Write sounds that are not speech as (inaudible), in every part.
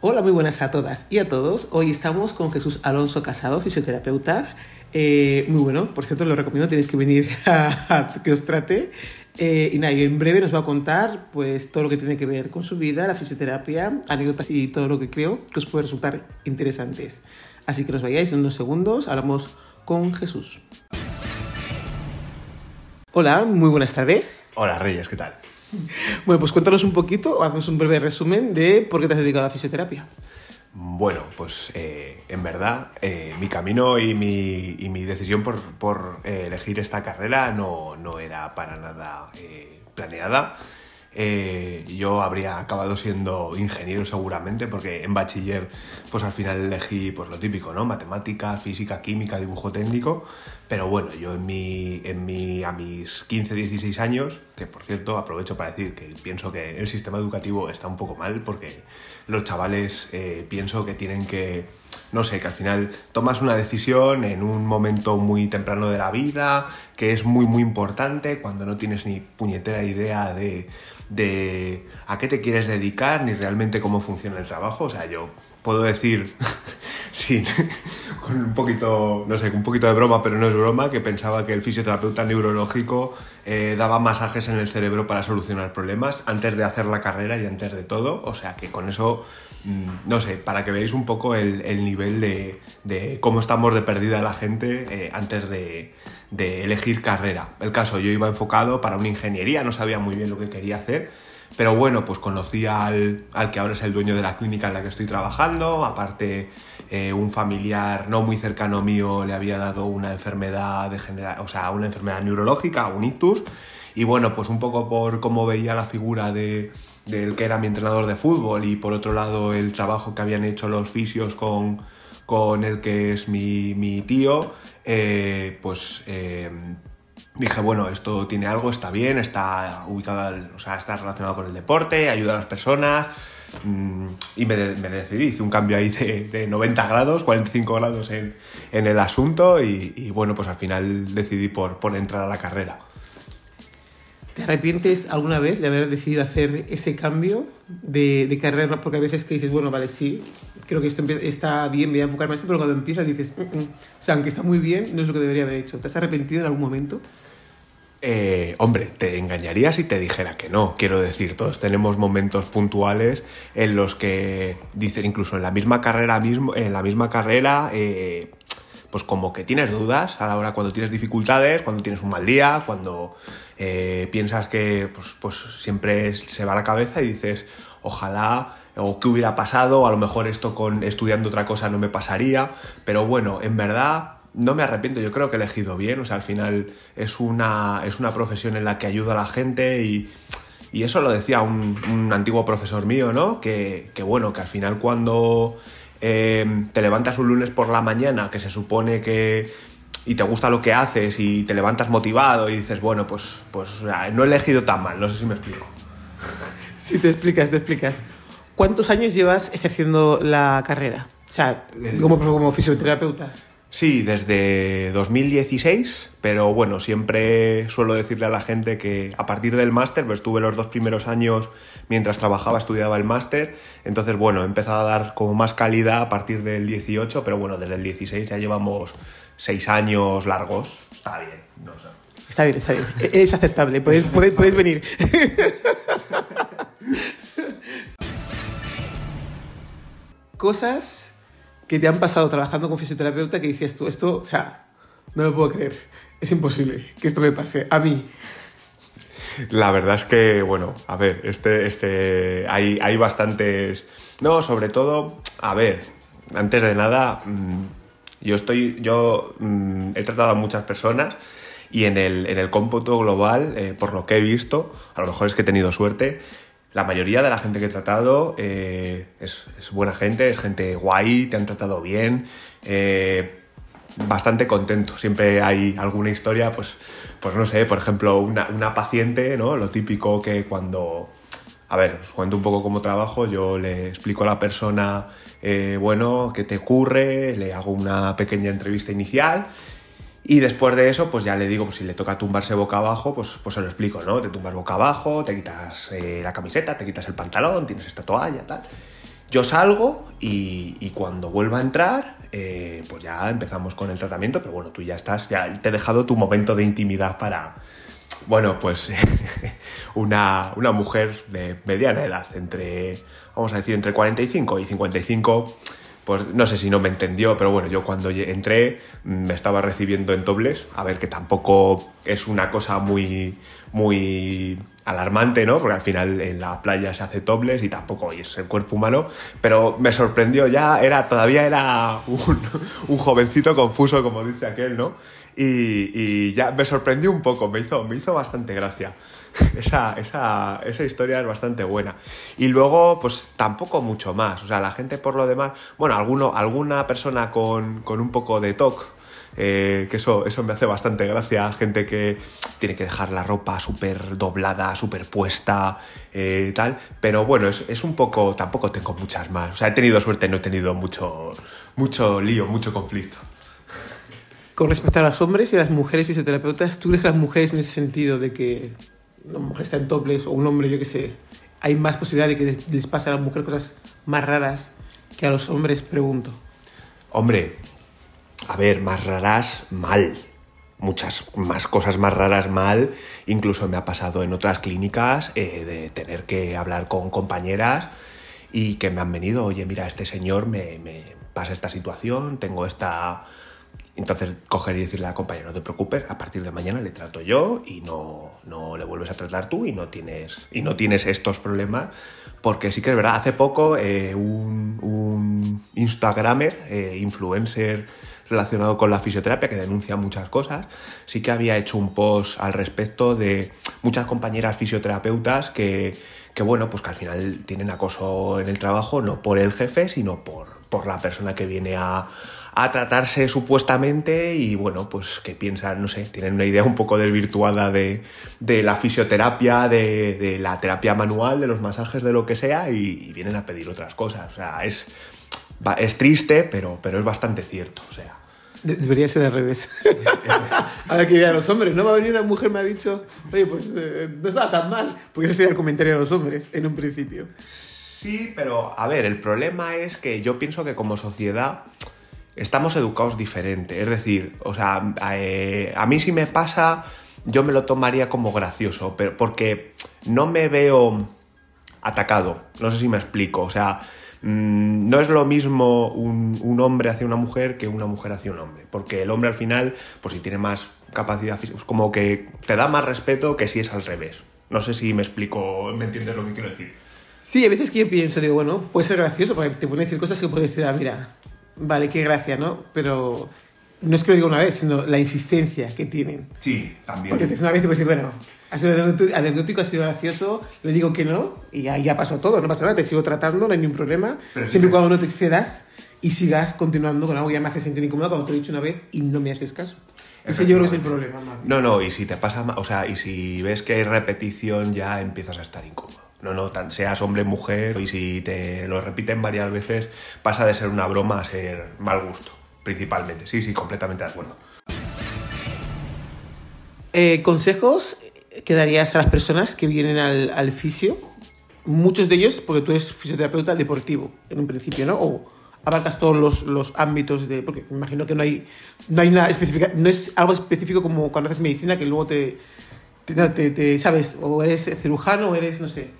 Hola, muy buenas a todas y a todos. Hoy estamos con Jesús Alonso Casado, fisioterapeuta. Eh, muy bueno, por cierto, lo recomiendo, tenéis que venir (laughs) a, que os trate. Eh, y nada, y en breve nos va a contar pues todo lo que tiene que ver con su vida, la fisioterapia, anécdotas y todo lo que creo que os puede resultar interesantes. Así que nos vayáis en unos segundos, hablamos con Jesús. Hola, muy buenas tardes. Hola Reyes, ¿qué tal? (laughs) Bueno, pues cuéntanos un poquito, haznos un breve resumen de por qué te has dedicado a la fisioterapia. Bueno, pues eh, en verdad eh, mi camino y mi, decisión por, eh, elegir esta carrera no, no, era para nada planeada. Eh, yo habría acabado siendo ingeniero seguramente, porque en bachiller, pues al final elegí pues lo típico, ¿no? Matemática, física, química, dibujo técnico. Pero bueno, yo en mi, en mi, a mis 15, 16 años, que por cierto aprovecho para decir que pienso que el sistema educativo está un poco mal, porque los chavales eh, pienso que tienen que no sé, que al final tomas una decisión en un momento muy temprano de la vida, que es muy, muy importante, cuando no tienes ni puñetera idea de, de a qué te quieres dedicar ni realmente cómo funciona el trabajo. O sea, yo puedo decir, (laughs) sin, (laughs) con un poquito, no sé, un poquito de broma, pero no es broma, que pensaba que el fisioterapeuta neurológico eh, daba masajes en el cerebro para solucionar problemas antes de hacer la carrera y antes de todo. O sea, que con eso, mm, no sé, para que veáis un poco el, nivel de, cómo estamos de perdida la gente eh, antes de de elegir carrera. El caso, yo iba enfocado para una ingeniería, no sabía muy bien lo que quería hacer, pero bueno, pues conocí al, que ahora es el dueño de la clínica en la que estoy trabajando, aparte eh, un familiar no muy cercano mío le había dado una enfermedad de o sea, una enfermedad neurológica, un ictus, y bueno, pues un poco por cómo veía la figura de, del que era mi entrenador de fútbol y por otro lado el trabajo que habían hecho los fisios con, con el que es mi, mi tío, eh, pues eh, dije, bueno, esto tiene algo, está bien, está ubicado, o sea, está relacionado con el deporte, ayuda a las personas. Mm, y me, decidí, hice un cambio ahí de, 90 grados, 45 grados en, el asunto y, bueno, pues al final decidí por, por entrar a la carrera. ¿Te arrepientes alguna vez de haber decidido hacer ese cambio de, carrera? Porque a veces que dices, bueno, vale, sí, creo que esto está bien, voy a enfocarme en esto, pero cuando empiezas dices, mm, mm". o sea, aunque está muy bien, no es lo que debería haber hecho. ¿Te has arrepentido en algún momento? Eh, hombre, te engañaría si te dijera que no. Quiero decir, todos tenemos momentos puntuales en los que dicen, incluso en la misma carrera, mismo, en la misma carrera, eh, pues como que tienes dudas a la hora cuando tienes dificultades, cuando tienes un mal día, cuando eh, piensas que pues, pues siempre se va la cabeza y dices, ojalá o qué hubiera pasado, a lo mejor esto con estudiando otra cosa no me pasaría, pero bueno, en verdad no me arrepiento, yo creo que he elegido bien, o sea, al final es una, es una profesión en la que ayuda a la gente y, y eso lo decía un, antiguo profesor mío, ¿no? Que, que bueno, que al final cuando Em, te levantas un lunes por la mañana, que se supone que y te gusta lo que haces y te levantas motivado y dices, bueno, pues, pues no he elegido tan mal, no sé si me explico. (laughs) Sí, te explicas, te explicas. ¿Cuántos años llevas ejerciendo la carrera? O sea, como, como fisioterapeuta. Sí, desde 2016, pero bueno, siempre suelo decirle a la gente que a partir del máster, pues estuve los dos primeros años mientras trabajaba, estudiaba el máster, entonces bueno, he empezado a dar como más calidad a partir del 18, pero bueno, desde el 16 ya llevamos seis años largos, está bien, no sé. Está bien, está bien, e-, es aceptable, podéis, podéis venir. (laughs) Cosas que te han pasado trabajando con fisioterapeuta que dices tú, esto, o sea, no me puedo creer, es imposible que esto me pase a mí. La verdad es que, bueno, a ver, este, este, hay, hay bastantes... No, sobre todo, a ver, antes de nada, mm, yo estoy, yo mm, he tratado a muchas personas y en el, en el cómputo global, eh, por lo que he visto, a lo mejor es que he tenido suerte, la mayoría de la gente que he tratado eh, es, buena gente, es gente guay, te han tratado bien, eh, bastante contento. Siempre hay alguna historia, pues, pues no sé, por ejemplo, una, paciente, ¿no? Lo típico que cuando... A ver, os cuento un poco cómo trabajo, yo le explico a la persona, eh, bueno, qué te ocurre, le hago una pequeña entrevista inicial y después de eso, pues ya le digo, pues si le toca tumbarse boca abajo, pues, pues se lo explico, ¿no? Te tumbas boca abajo, te quitas eh, la camiseta, te quitas el pantalón, tienes esta toalla, tal. yo salgo y, cuando vuelva a entrar, eh, pues ya empezamos con el tratamiento, pero bueno, tú ya estás, ya te he dejado tu momento de intimidad para, bueno, pues (laughs) una, una mujer de mediana edad, entre, vamos a decir, entre 45 y 55 pues no sé si no me entendió, pero bueno, yo cuando entré mm, me estaba recibiendo en dobles, a ver que tampoco es una cosa muy, muy alarmante, ¿no? Porque al final en la playa se hace tobles y tampoco es el cuerpo humano, pero me sorprendió ya, era, todavía era un, (laughs) un jovencito confuso, como dice aquel, ¿no? Y, y, ya me sorprendió un poco, me hizo, me hizo bastante gracia. Esa, esa, esa, historia es bastante buena. Y luego, pues tampoco mucho más. O sea, la gente por lo demás, bueno, alguno, alguna persona con, con un poco de TOC, eh, que eso, eso me hace bastante gracia. Gente que tiene que dejar la ropa súper doblada, súper puesta, eh, tal. Pero bueno, es, es, un poco, tampoco tengo muchas más. O sea, he tenido suerte, no he tenido mucho, mucho lío, mucho conflicto. Con respecto a los hombres y a las mujeres fisioterapeutas, ¿tú que las mujeres en ese sentido de que una mujer está en topless o un hombre, yo qué sé, hay más posibilidad de que les, pase a las mujeres cosas más raras que a los hombres, pregunto. Hombre, a ver, más raras, mal. Muchas más cosas más raras mal. Incluso me ha pasado en otras clínicas eh, de tener que hablar con compañeras y que me han venido, oye, mira, este señor me, me pasa esta situación, tengo esta entonces, coger y decirle a la compañera, no te preocupes, a partir de mañana le trato yo y no, no le vuelves a tratar tú y no tienes, y no tienes estos problemas. Porque sí que es verdad, hace poco eh, un, un, Instagramer, eh, influencer relacionado con la fisioterapia, que denuncia muchas cosas, sí que había hecho un post al respecto de muchas compañeras fisioterapeutas que, que bueno, pues que al final tienen acoso en el trabajo, no por el jefe, sino por, por la persona que viene a, a tratarse supuestamente y bueno, pues que piensan, no sé, tienen una idea un poco desvirtuada de, de la fisioterapia, de, de, la terapia manual, de los masajes, de lo que sea y, y vienen a pedir otras cosas. O sea, es, es triste, pero, pero es bastante cierto. O sea. Debería ser al revés. (laughs) a ver qué dirán los hombres. No va a venir una mujer me ha dicho, oye, pues eh, no estaba tan mal. Porque ese sería el comentario de los hombres en un principio. Sí, pero a ver, el problema es que yo pienso que como sociedad estamos educados diferente. Es decir, o sea, eh, a mí si me pasa, yo me lo tomaría como gracioso, pero porque no me veo atacado. No sé si me explico. O sea, mmm, no es lo mismo un, hombre hacia una mujer que una mujer hacia un hombre. Porque el hombre al final, pues si tiene más capacidad física, como que te da más respeto que si es al revés. No sé si me explico, me entiendes lo que quiero decir. Sí, a veces que yo pienso, digo, bueno, puede ser gracioso porque te pone decir cosas que puedes decir, ah, mira, vale, qué gracia, ¿no? Pero no es que lo diga una vez, sino la insistencia que tienen. Sí, también. Porque una vez te puedes decir, bueno, ha sido anecdótico, ha sido gracioso, le digo que no, y ya, ya pasó todo, no pasa nada, te sigo tratando, no hay ningún problema. Pero Siempre y cuando no te excedas y sigas continuando con algo que ya me hace sentir incómodo cuando te lo he dicho una vez y no me haces caso. Ese yo creo que es el problema. ¿no? no, no, y si te pasa, o sea, y si ves que hay repetición ya empiezas a estar incómodo. No, no, tan seas hombre mujer y si te lo repiten varias veces pasa de ser una broma a ser mal gusto, principalmente. Sí, sí, completamente de acuerdo. Eh, ¿Consejos que darías a las personas que vienen al, fisio? Muchos de ellos, porque tú eres fisioterapeuta deportivo, en un principio, ¿no? O abarcas todos los, los ámbitos de... Porque me imagino que no hay, no hay nada específico, no es algo específico como cuando haces medicina que luego te, te, te, te ¿sabes? O eres cirujano o eres, no sé,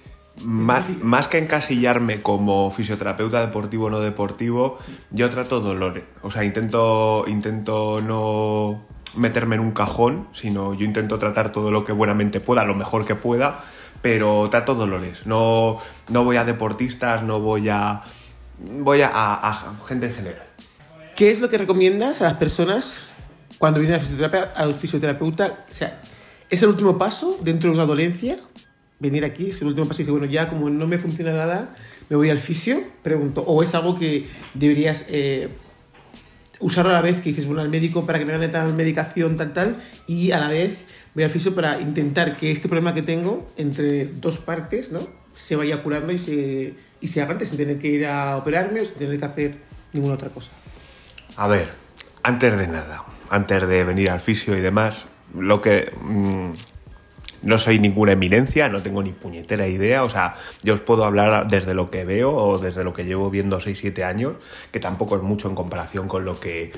más, más, que encasillarme como fisioterapeuta deportivo o no deportivo, yo trato dolores. O sea, intento, intento no meterme en un cajón, sino yo intento tratar todo lo que buenamente pueda, lo mejor que pueda, pero trato dolores. No, no voy a deportistas, no voy a. Voy a, gente en general. ¿Qué es lo que recomiendas a las personas cuando vienen al fisioterapeuta? O sea, ¿es el último paso dentro de una dolencia? Venir aquí, es el último paso dice, bueno, ya como no me funciona nada, me voy al fisio, pregunto, o es algo que deberías eh, usarlo a la vez que dices, bueno, al médico para que me hagan tal medicación, tal, tal, y a la vez voy al fisio para intentar que este problema que tengo entre dos partes, ¿no? Se vaya curando y se, y se antes sin tener que ir a operarme o sin tener que hacer ninguna otra cosa. A ver, antes de nada, antes de venir al fisio y demás, lo que... Mmm, no soy ninguna eminencia, no tengo ni puñetera idea, o sea, yo os puedo hablar desde lo que veo o desde lo que llevo viendo 6-7 años, que tampoco es mucho en comparación con lo que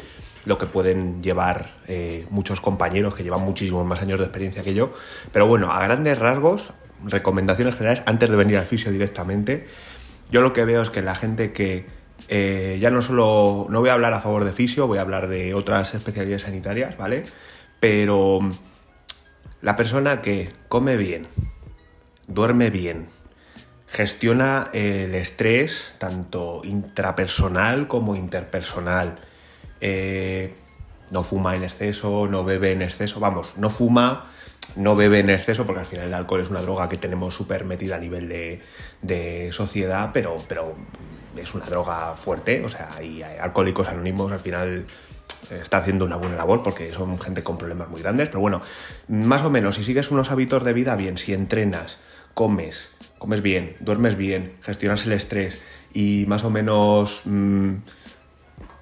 lo que pueden llevar eh, muchos compañeros que llevan muchísimos más años de experiencia que yo. Pero bueno, a grandes rasgos, recomendaciones generales, antes de venir al fisio directamente, yo lo que veo es que la gente que eh, ya no solo, no voy a hablar a favor de fisio, voy a hablar de otras especialidades sanitarias, ¿vale? Pero la persona que come bien, duerme bien, gestiona el estrés tanto intrapersonal como interpersonal, eh, no fuma en exceso, no bebe en exceso, vamos, no fuma, no bebe en exceso, porque al final el alcohol es una droga que tenemos súper metida a nivel de, sociedad, pero, pero es una droga fuerte, o sea, hay alcohólicos anónimos al final está haciendo una buena labor porque son gente con problemas muy grandes, pero bueno, más o menos, si sigues unos hábitos de vida bien, si entrenas, comes, comes bien, duermes bien, gestionas el estrés y más o menos... Mm,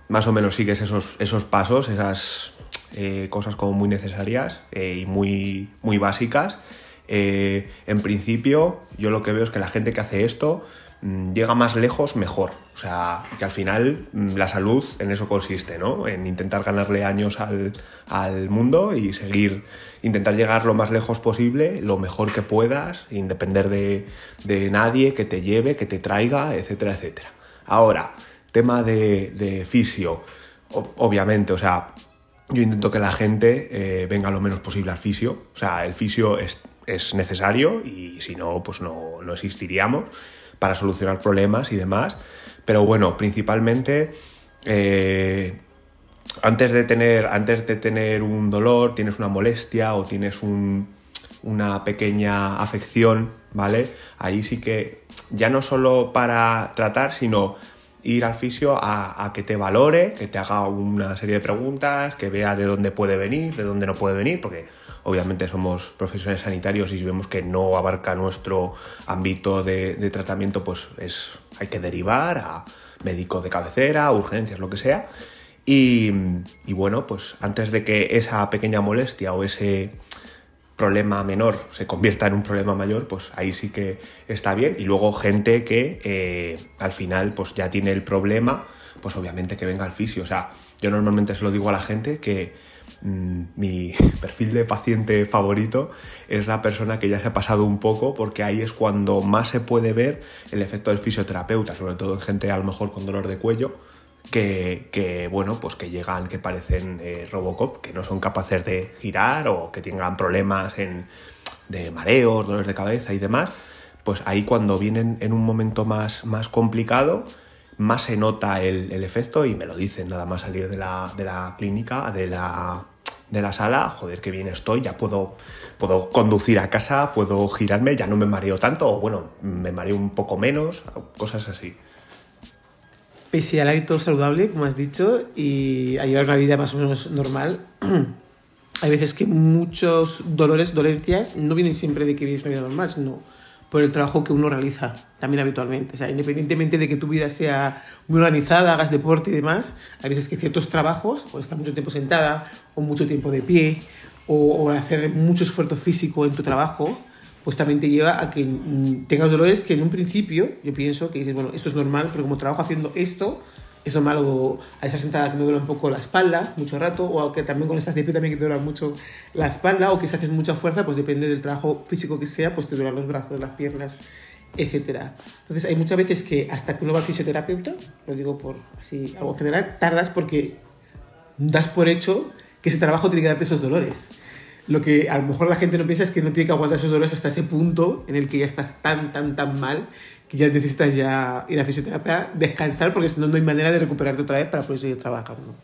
más o menos sigues esos, esos pasos, esas eh, cosas como muy necesarias eh, y muy, muy básicas. Eh, en principio, yo lo que veo es que la gente que hace esto llega más lejos mejor. O sea, que al final mm, la salud en eso consiste, ¿no? En intentar ganarle años al, al, mundo y seguir, intentar llegar lo más lejos posible, lo mejor que puedas, sin depender de, de nadie que te lleve, que te traiga, etcétera, etcétera. Ahora, Tema de, fisio, obviamente, o sea, yo intento que la gente eh, venga lo menos posible al fisio. O sea, el fisio es, necesario y si no, pues no, existiríamos para solucionar problemas y demás. Pero bueno, principalmente eh, antes, de tener, antes de tener un dolor, tienes una molestia o tienes una pequeña afección, ¿vale? Ahí sí que ya no solo para tratar, sino ir al fisio a, que te valore, que te haga una serie de preguntas, que vea de dónde puede venir, de dónde no puede venir, porque obviamente somos profesionales sanitarios y si vemos que no abarca nuestro ámbito de, tratamiento, pues es, hay que derivar a médico de cabecera, urgencias, lo que sea. Y, y bueno, pues antes de que esa pequeña molestia o ese problema menor se convierta en un problema mayor, pues ahí sí que está bien. Y luego gente que eh, al final pues ya tiene el problema, pues obviamente que venga al fisio. O sea, yo normalmente se lo digo a la gente que mi (laughs) perfil de paciente favorito es la persona que ya se ha pasado un poco porque ahí es cuando más se puede ver el efecto del fisioterapeuta, sobre todo en gente a lo mejor con dolor de cuello que, bueno, pues que llegan, que parecen eh, Robocop, que no son capaces de girar o que tengan problemas en, de mareos, dolores de cabeza y demás, pues ahí cuando vienen en un momento más, más complicado, más se nota el, efecto y me lo dicen nada más salir de la, de la clínica, de la, de la sala, joder, qué bien estoy, ya puedo, puedo conducir a casa, puedo girarme, ya no me mareo tanto, o bueno, me mareo un poco menos, cosas así. Pese al hábito saludable, como has dicho, y a llevar una vida más o menos normal, (clears throat) hay veces que muchos dolores, dolencias, no vienen siempre de que vives una vida normal, sino por el trabajo que uno realiza también habitualmente. O sea, independientemente de que tu vida sea muy organizada, hagas deporte y demás, hay veces que ciertos trabajos, o estar mucho tiempo sentada, o mucho tiempo de pie, o, o hacer mucho esfuerzo físico en tu trabajo, pues también te lleva a que mm, tengas dolores que en un principio yo pienso que dices, bueno, esto es normal, pero como trabajo haciendo esto, es normal o a esa sentada que me duele un poco la espalda mucho rato, o que también con estas de pie también que te duele mucho la espalda, o que si haces mucha fuerza, pues depende del trabajo físico que sea, pues te duelen los brazos, las piernas, etcétera. Entonces hay muchas veces que hasta que uno va al fisioterapeuta, lo digo por así algo general, tardas porque das por hecho que ese trabajo tiene que darte esos dolores. Lo que a lo mejor la gente no piensa es que no tiene que aguantar esos dolores hasta ese punto en el que ya estás tan, tan, tan mal que ya necesitas ya ir a fisioterapia, descansar, porque si no, no hay manera de recuperarte otra vez para poder seguir trabajando.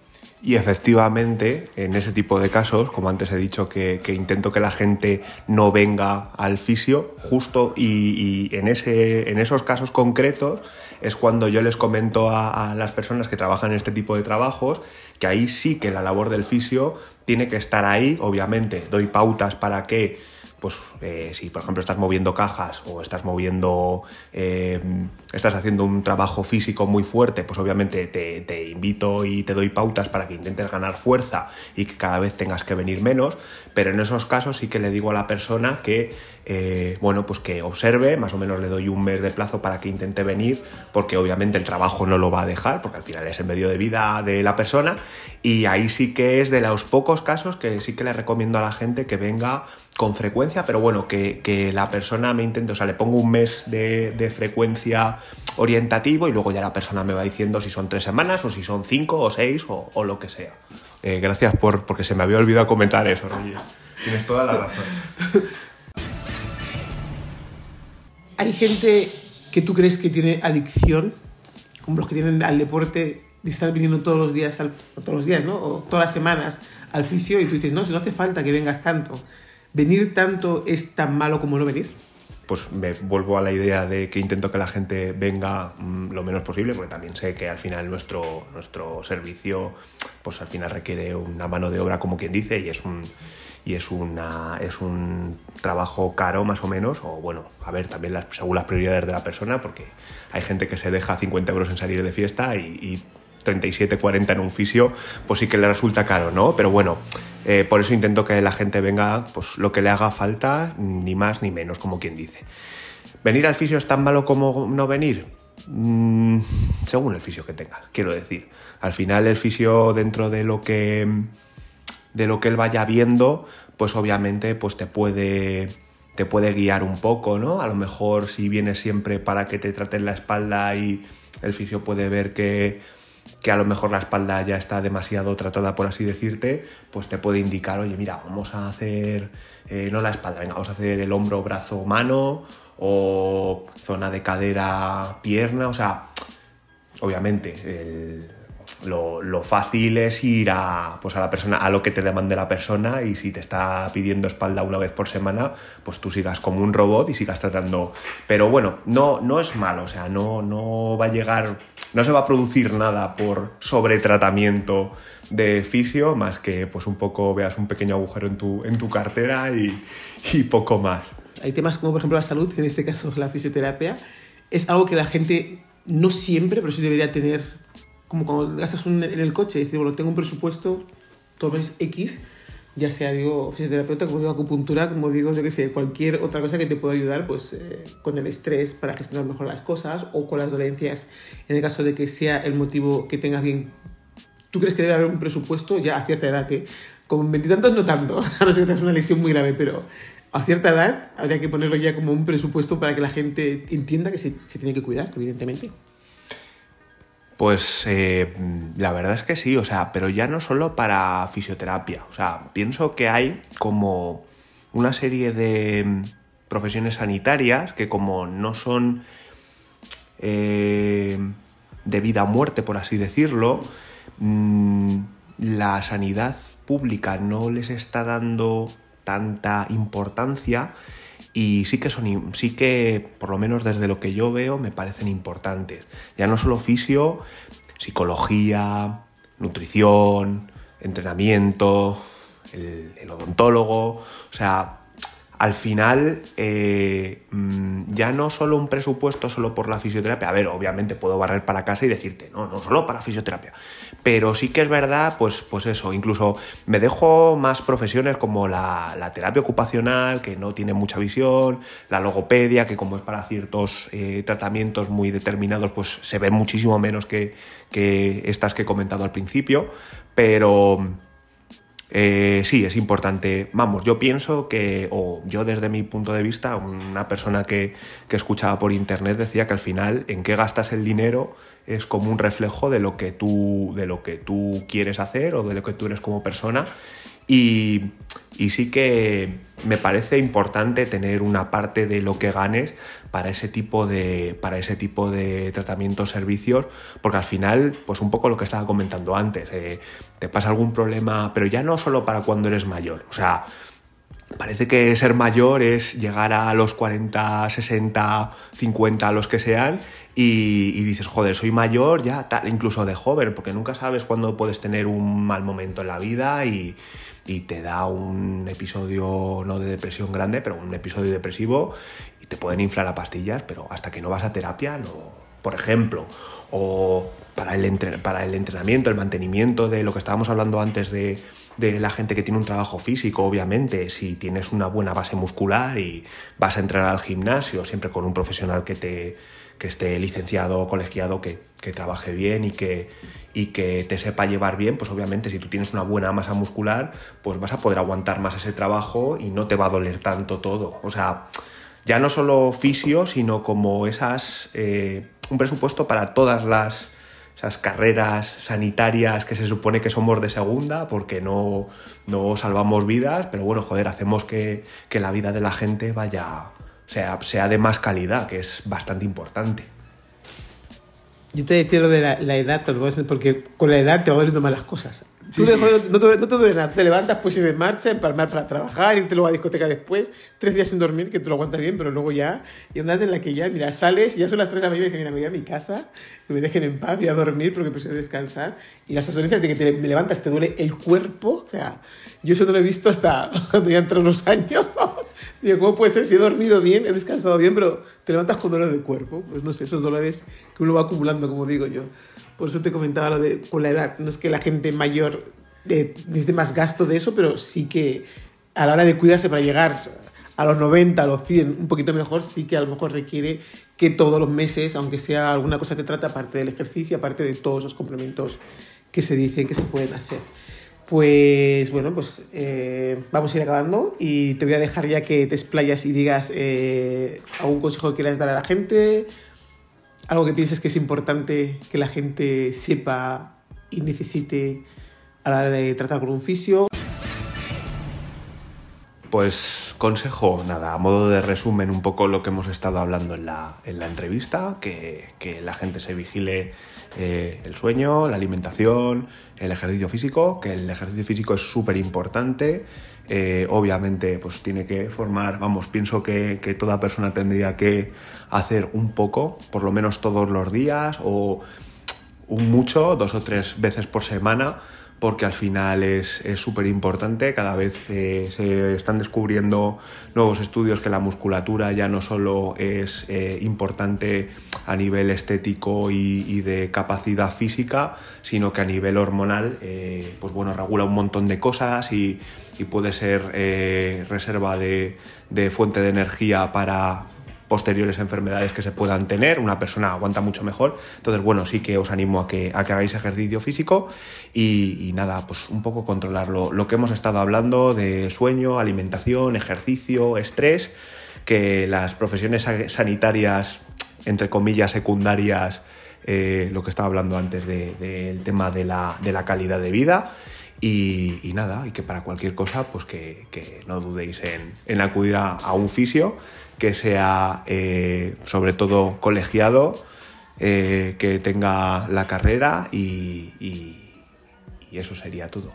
Y efectivamente, en ese tipo de casos, como antes he dicho, que, intento que la gente no venga al fisio, justo y, en, ese, en esos casos concretos es cuando yo les comento a, las personas que trabajan en este tipo de trabajos que ahí sí que la labor del fisio tiene que estar ahí, obviamente doy pautas para que pues eh, si por ejemplo estás moviendo cajas o estás moviendo, eh, estás haciendo un trabajo físico muy fuerte, pues obviamente te, invito y te doy pautas para que intentes ganar fuerza y que cada vez tengas que venir menos, pero en esos casos sí que le digo a la persona que, eh, bueno, pues que observe, más o menos le doy un mes de plazo para que intente venir, porque obviamente el trabajo no lo va a dejar, porque al final es el medio de vida de la persona, y ahí sí que es de los pocos casos que sí que le recomiendo a la gente que venga con frecuencia, pero bueno, que, la persona me intente, o sea, le pongo un mes de, frecuencia orientativo y luego ya la persona me va diciendo si son tres semanas o si son cinco o seis o, lo que sea. Eh, gracias por, porque se me había olvidado comentar eso, Roger. Tienes toda la razón. Hay gente que tú crees que tiene adicción, como los que tienen al deporte, de estar viniendo todos los días, todos los días, ¿no? O todas las semanas al fisio y tú dices, no, si no hace falta que vengas tanto ¿Venir tanto es tan malo como no venir? Pues me vuelvo a la idea de que intento que la gente venga mm, lo menos posible, porque también sé que al final nuestro, nuestro servicio, pues al final requiere una mano de obra, como quien dice, y es un, y es, una, es un trabajo caro más o menos, o bueno, a ver, también según las prioridades de la persona, porque hay gente que se deja 50 euros en salir de fiesta y 37, 40 en un fisio, pues sí que le resulta caro, ¿no? Pero bueno, eh, por eso intento que la gente venga, pues lo que le haga falta, ni más ni menos, como quien dice. ¿Venir al fisio es tan malo como no venir? Mm, según el fisio que tengas, quiero decir. Al final el fisio dentro de lo que de lo que él vaya viendo, pues obviamente pues te puede te puede guiar un poco, ¿no? A lo mejor si vienes siempre para que te traten la espalda y el fisio puede ver que que a lo mejor la espalda ya está demasiado tratada, por así decirte, pues te puede indicar, oye, mira, vamos a hacer, eh, no la espalda, venga, vamos a hacer el hombro, brazo, mano, o zona de cadera, pierna, o sea, obviamente, el, lo, fácil es ir a, pues a la persona, a lo que te demande la persona y si te está pidiendo espalda una vez por semana, pues tú sigas como un robot y sigas tratando. Pero bueno, no, no es malo, o sea, no, no va a llegar, no se va a producir nada por sobretratamiento de fisio, más que pues un poco veas un pequeño agujero en tu, en tu cartera y, y poco más. Hay temas como por ejemplo la salud, en este caso la fisioterapia, es algo que la gente no siempre, pero sí debería tener como cuando gastas un, en el coche, decir, bueno, tengo un presupuesto, tomes X, ya sea, digo, fisioterapeuta, como digo, acupuntura, como digo, yo qué sé, cualquier otra cosa que te pueda ayudar, pues, eh, con el estrés para gestionar mejor las cosas o con las dolencias, en el caso de que sea el motivo que tengas bien. ¿Tú crees que debe haber un presupuesto ya a cierta edad? Que con veintitantos no tanto, (laughs) a no ser que tengas una lesión muy grave, pero a cierta edad habría que ponerlo ya como un presupuesto para que la gente entienda que se, se tiene que cuidar, evidentemente. Pues eh, la verdad es que sí, o sea, pero ya no solo para fisioterapia, o sea, pienso que hay como una serie de profesiones sanitarias que como no son eh, de vida o muerte, por así decirlo, mm, la sanidad pública no les está dando tanta importancia y sí que son sí que por lo menos desde lo que yo veo me parecen importantes. Ya no solo fisio psicología nutrición entrenamiento el, el odontólogo o sea al final eh, mm, ya no solo un presupuesto solo por la fisioterapia, a ver, obviamente puedo barrer para casa y decirte, no, no solo para fisioterapia, pero sí que es verdad, pues, pues eso, incluso me dejo más profesiones como la, terapia ocupacional, que no tiene mucha visión, la logopedia, que como es para ciertos eh, tratamientos muy determinados, pues se ve muchísimo menos que, que estas que he comentado al principio, pero eh, sí, es importante. Vamos, yo pienso que, o yo desde mi punto de vista, una persona que, que, escuchaba por internet decía que al final en qué gastas el dinero es como un reflejo de lo que tú, de lo que tú quieres hacer o de lo que tú eres como persona. Y, sí que me parece importante tener una parte de lo que ganes para ese tipo de, para ese tipo de tratamientos, servicios, porque al final, pues un poco lo que estaba comentando antes, eh, te pasa algún problema, pero ya no solo para cuando eres mayor, o sea, Parece que ser mayor es llegar a los 40, 60, 50, los que sean, y, dices, joder, soy mayor ya, tal, incluso de joven, porque nunca sabes cuándo puedes tener un mal momento en la vida y, te da un episodio no de depresión grande, pero un episodio depresivo y te pueden inflar a pastillas, pero hasta que no vas a terapia, no. Por ejemplo, o para el, para el entrenamiento, el mantenimiento de lo que estábamos hablando antes de, de la gente que tiene un trabajo físico, obviamente, si tienes una buena base muscular y vas a entrenar al gimnasio, siempre con un profesional que te que esté licenciado o colegiado, que, que trabaje bien y que, y que te sepa llevar bien, pues obviamente si tú tienes una buena masa muscular, pues vas a poder aguantar más ese trabajo y no te va a doler tanto todo. O sea, ya no solo fisio, sino como esas eh, un presupuesto para todas las carreras sanitarias que se supone que somos de segunda porque no, no salvamos vidas, pero bueno, joder, hacemos que, que la vida de la gente vaya, sea, sea de más calidad, que es bastante importante. Yo te decía lo de la, la edad, porque con la edad te van doliendo más las cosas. Tú no, te, no te duele nada, te levantas, pues ir de marcha, empalmar para trabajar, irte luego a discoteca después, tres días sin dormir, que tú lo aguantas bien, pero luego ya, y una en la que ya, mira, sales, y ya son las tres de la mañana y dices, mira, me voy a mi casa, que me dejen en paz, voy a dormir porque prefiero descansar, y las experiencias de que te me levantas, te duele el cuerpo, o sea, yo eso no lo he visto hasta (laughs) cuando ya entran los años. Digo, ¿cómo puede ser si he dormido bien, he descansado bien, pero te levantas con dolor del cuerpo? Pues no sé, esos dolores que uno va acumulando, como digo yo. Por eso te comentaba lo de con la edad. No es que la gente mayor eh, más gasto de eso, pero sí que a la hora de cuidarse para llegar a los 90, a los 100, un poquito mejor, sí que a lo mejor requiere que todos los meses, aunque sea alguna cosa que trata, aparte del ejercicio, aparte de todos los complementos que se dicen que se pueden hacer. Pues bueno, pues eh, vamos a ir acabando y te voy a dejar ya que te explayas y digas eh, algún consejo que quieras dar a la gente, algo que pienses que es importante que la gente sepa y necesite a la hora de tratar con un fisio. Pues consejo, nada, a modo de resumen un poco lo que hemos estado hablando en la, en la entrevista, que, que la gente se vigile eh, el sueño, la alimentación, el ejercicio físico, que el ejercicio físico es súper importante. Eh, obviamente, pues tiene que formar, vamos, pienso que, que, toda persona tendría que hacer un poco, por lo menos todos los días o un mucho, dos o tres veces por semana, porque al final es súper importante. Cada vez eh, se están descubriendo nuevos estudios que la musculatura ya no solo es eh, importante a nivel estético y, de capacidad física, sino que a nivel hormonal, eh, pues bueno, regula un montón de cosas y, puede ser reserva de, de fuente de energía para, posteriores enfermedades que se puedan tener, una persona aguanta mucho mejor. Entonces, bueno, sí que os animo a que, a que hagáis ejercicio físico y, nada, pues un poco controlarlo. Lo que hemos estado hablando de sueño, alimentación, ejercicio, estrés, que las profesiones sanitarias, entre comillas, secundarias, eh, lo que estaba hablando antes del tema de la, de la calidad de vida. Y, nada, y que para cualquier cosa, pues que, no dudéis en, acudir a, un fisio que sea eh, sobre todo colegiado, eh, que tenga la carrera y, y, eso sería todo.